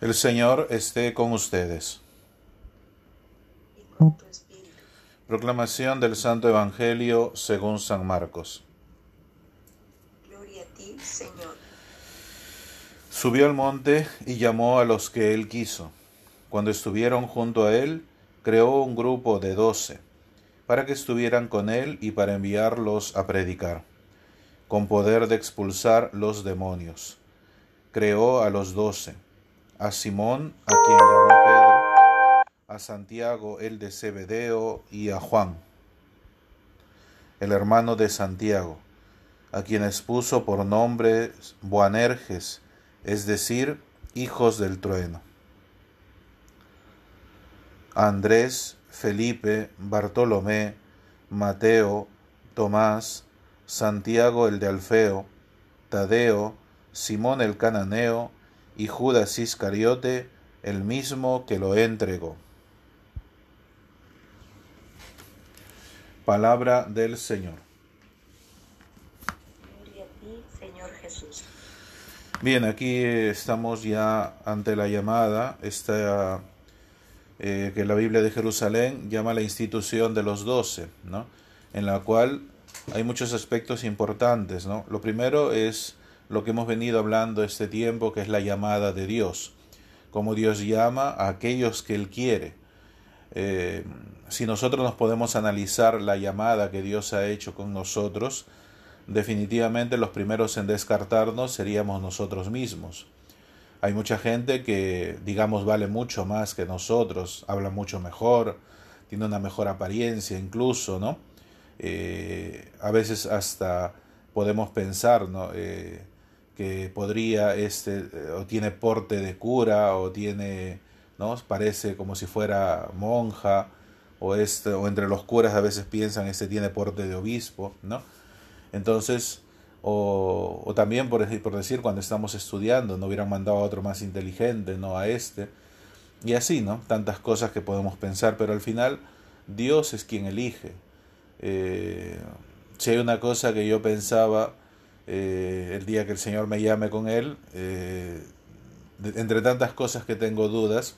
El Señor esté con ustedes. y con tu espíritu. Proclamación del Santo Evangelio según San Marcos. Gloria a ti, Señor. Subió al monte y llamó a los que él quiso. Cuando estuvieron junto a él, creó un grupo de doce, para que estuvieran con él y para enviarlos a predicar, con poder de expulsar los demonios. Creó a los doce, a Simón, a quien llamó Pedro, a Santiago el de Zebedeo y a Juan, el hermano de Santiago, a quienes puso por nombre Boanerges, es decir, hijos del trueno. A Andrés, Felipe, Bartolomé, Mateo, Tomás, Santiago el de Alfeo, Tadeo, Simón el cananeo y Judas Iscariote, el mismo que lo entregó. Palabra del Señor. Gloria a ti, Señor Jesús. Bien, aquí estamos ya ante la llamada, esta eh, que la Biblia de Jerusalén llama la institución de los doce, ¿no? en la cual hay muchos aspectos importantes. ¿no? Lo primero es lo que hemos venido hablando este tiempo, que es la llamada de Dios, como Dios llama a aquellos que Él quiere. Eh, si nosotros nos podemos analizar la llamada que Dios ha hecho con nosotros, definitivamente los primeros en descartarnos seríamos nosotros mismos. Hay mucha gente que, digamos, vale mucho más que nosotros, habla mucho mejor, tiene una mejor apariencia incluso, ¿no? Eh, a veces hasta podemos pensar, ¿no? Eh, que podría, este, o tiene porte de cura, o tiene, ¿no? Parece como si fuera monja, o, este, o entre los curas a veces piensan, este tiene porte de obispo, ¿no? Entonces, o, también por, por, decir cuando estamos estudiando, no hubieran mandado a otro más inteligente, no a este. Y así, ¿no? Tantas cosas que podemos pensar, pero al final Dios es quien elige. Eh, si hay una cosa que yo pensaba eh, el día que el Señor me llame con Él, eh, entre tantas cosas que tengo dudas,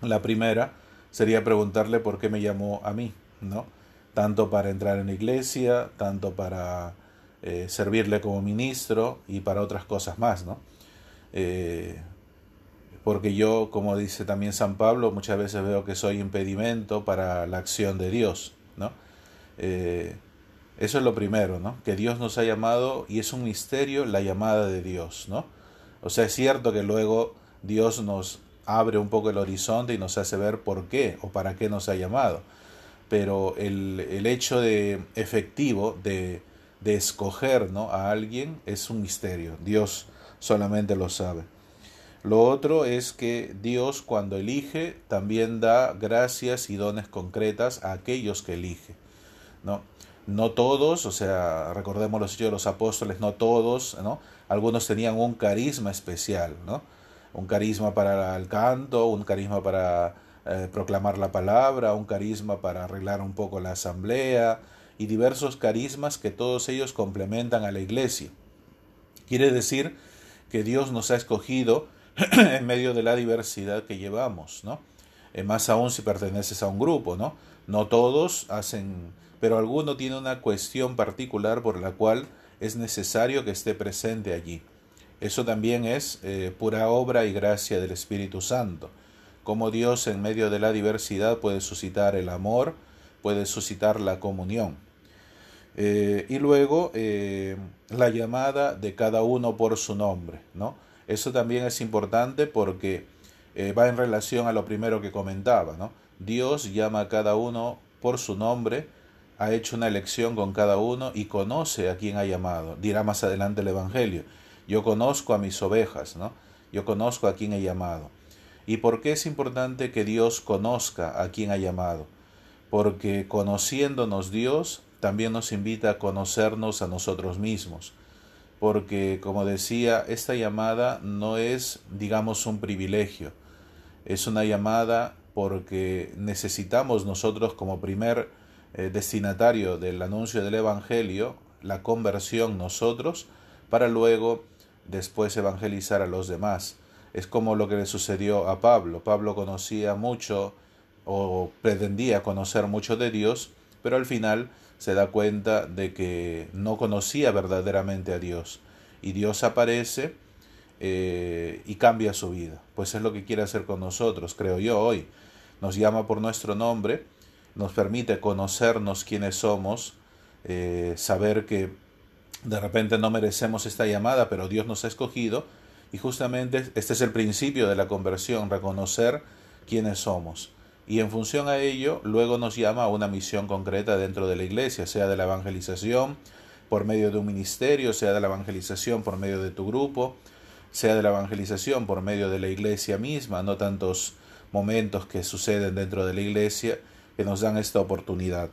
la primera sería preguntarle por qué me llamó a mí, ¿no? Tanto para entrar en la iglesia, tanto para eh, servirle como ministro y para otras cosas más, ¿no? Porque yo, como dice también San Pablo, muchas veces veo que soy impedimento para la acción de Dios, ¿no? Eso es lo primero, ¿no? Que Dios nos ha llamado y es un misterio la llamada de Dios, ¿no? O sea, es cierto que luego Dios nos abre un poco el horizonte y nos hace ver por qué o para qué nos ha llamado. Pero el, el hecho de efectivo de, de escoger ¿no? a alguien es un misterio. Dios solamente lo sabe. Lo otro es que Dios cuando elige también da gracias y dones concretas a aquellos que elige. ¿no? No todos, o sea, recordemos los hechos de los apóstoles, no todos, ¿no? Algunos tenían un carisma especial, ¿no? Un carisma para el canto, un carisma para eh, proclamar la palabra, un carisma para arreglar un poco la asamblea y diversos carismas que todos ellos complementan a la iglesia. Quiere decir que Dios nos ha escogido en medio de la diversidad que llevamos, ¿no? Eh, más aún si perteneces a un grupo, ¿no? No todos hacen pero alguno tiene una cuestión particular por la cual es necesario que esté presente allí. Eso también es eh, pura obra y gracia del Espíritu Santo. Como Dios en medio de la diversidad puede suscitar el amor, puede suscitar la comunión. Eh, y luego eh, la llamada de cada uno por su nombre. ¿no? Eso también es importante porque va en relación a lo primero que comentaba. ¿no? Dios llama a cada uno por su nombre, ha hecho una elección con cada uno y conoce a quien ha llamado. Dirá más adelante el Evangelio. Yo conozco a mis ovejas, ¿no? Yo conozco a quien he llamado. ¿Y por qué es importante que Dios conozca a quien ha llamado? Porque conociéndonos Dios también nos invita a conocernos a nosotros mismos. Porque, como decía, esta llamada no es, digamos, un privilegio. Es una llamada porque necesitamos nosotros como primer eh, destinatario del anuncio del Evangelio, la conversión nosotros, para luego después evangelizar a los demás. Es como lo que le sucedió a Pablo. Pablo conocía mucho o pretendía conocer mucho de Dios, pero al final se da cuenta de que no conocía verdaderamente a Dios. Y Dios aparece eh, y cambia su vida. Pues es lo que quiere hacer con nosotros, creo yo, hoy. Nos llama por nuestro nombre, nos permite conocernos quiénes somos, eh, saber que de repente no merecemos esta llamada, pero Dios nos ha escogido. Y justamente este es el principio de la conversión, reconocer quiénes somos. Y en función a ello, luego nos llama a una misión concreta dentro de la iglesia, sea de la evangelización por medio de un ministerio, sea de la evangelización por medio de tu grupo, sea de la evangelización por medio de la iglesia misma, no tantos momentos que suceden dentro de la iglesia que nos dan esta oportunidad.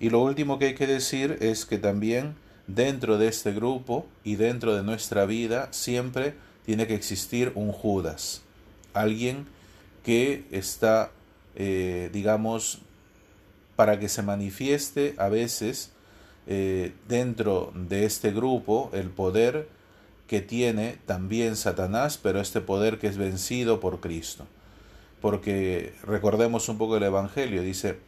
Y lo último que hay que decir es que también dentro de este grupo y dentro de nuestra vida siempre tiene que existir un Judas, alguien que está, eh, digamos, para que se manifieste a veces eh, dentro de este grupo el poder que tiene también Satanás, pero este poder que es vencido por Cristo. Porque recordemos un poco el Evangelio, dice,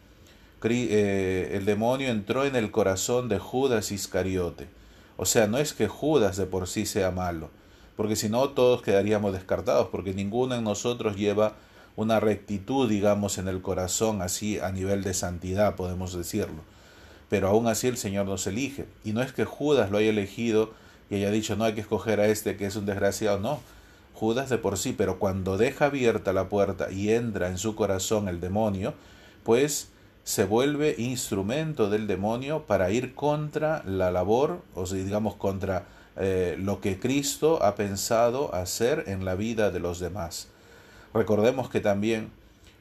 eh, el demonio entró en el corazón de Judas Iscariote. O sea, no es que Judas de por sí sea malo, porque si no todos quedaríamos descartados, porque ninguno en nosotros lleva una rectitud, digamos, en el corazón, así a nivel de santidad, podemos decirlo. Pero aún así el Señor nos elige. Y no es que Judas lo haya elegido y haya dicho, no hay que escoger a este que es un desgraciado, no. Judas de por sí, pero cuando deja abierta la puerta y entra en su corazón el demonio, pues se vuelve instrumento del demonio para ir contra la labor, o digamos contra eh, lo que Cristo ha pensado hacer en la vida de los demás. Recordemos que también,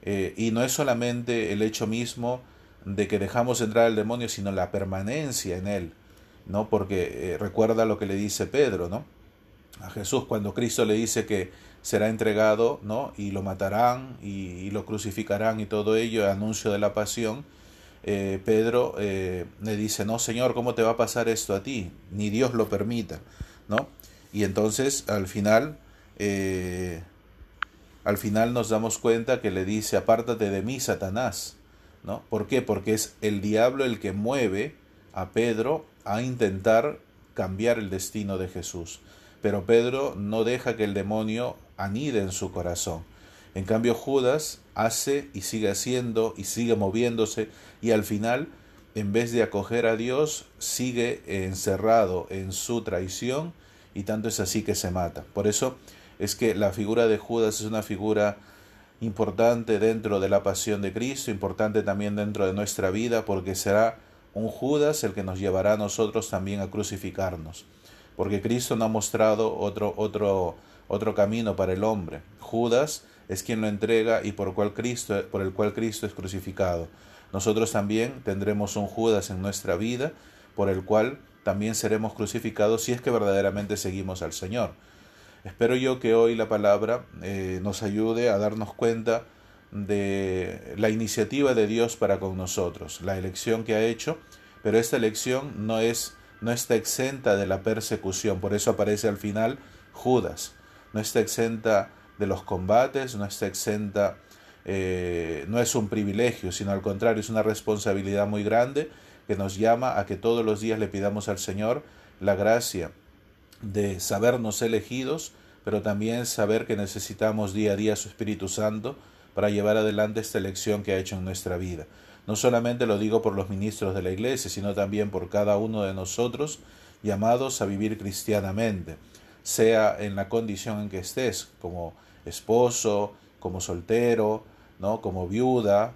eh, y no es solamente el hecho mismo de que dejamos entrar al demonio, sino la permanencia en él, ¿no? Porque eh, recuerda lo que le dice Pedro, ¿no? A Jesús cuando Cristo le dice que será entregado, ¿no? Y lo matarán y, lo crucificarán y todo ello, anuncio de la pasión. Eh, Pedro eh, le dice, no, Señor, ¿cómo te va a pasar esto a ti? Ni Dios lo permita, ¿no? Y entonces al final, eh, al final nos damos cuenta que le dice, apártate de mí, Satanás, ¿no? ¿Por qué? Porque es el diablo el que mueve a Pedro a intentar cambiar el destino de Jesús. Pero Pedro no deja que el demonio anide en su corazón. En cambio Judas hace y sigue haciendo y sigue moviéndose y al final, en vez de acoger a Dios, sigue encerrado en su traición y tanto es así que se mata. Por eso es que la figura de Judas es una figura importante dentro de la pasión de Cristo, importante también dentro de nuestra vida, porque será un Judas el que nos llevará a nosotros también a crucificarnos porque Cristo no ha mostrado otro, otro, otro camino para el hombre. Judas es quien lo entrega y por, cual Cristo, por el cual Cristo es crucificado. Nosotros también tendremos un Judas en nuestra vida, por el cual también seremos crucificados si es que verdaderamente seguimos al Señor. Espero yo que hoy la palabra eh, nos ayude a darnos cuenta de la iniciativa de Dios para con nosotros, la elección que ha hecho, pero esta elección no es no está exenta de la persecución, por eso aparece al final Judas, no está exenta de los combates, no está exenta, eh, no es un privilegio, sino al contrario, es una responsabilidad muy grande que nos llama a que todos los días le pidamos al Señor la gracia de sabernos elegidos, pero también saber que necesitamos día a día su Espíritu Santo para llevar adelante esta elección que ha hecho en nuestra vida. No solamente lo digo por los ministros de la Iglesia, sino también por cada uno de nosotros llamados a vivir cristianamente, sea en la condición en que estés, como esposo, como soltero, ¿no? como viuda.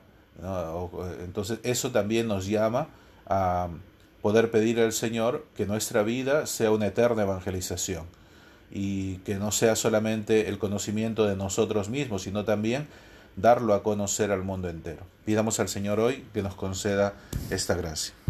Entonces eso también nos llama a poder pedir al Señor que nuestra vida sea una eterna evangelización y que no sea solamente el conocimiento de nosotros mismos, sino también darlo a conocer al mundo entero. Pidamos al Señor hoy que nos conceda esta gracia.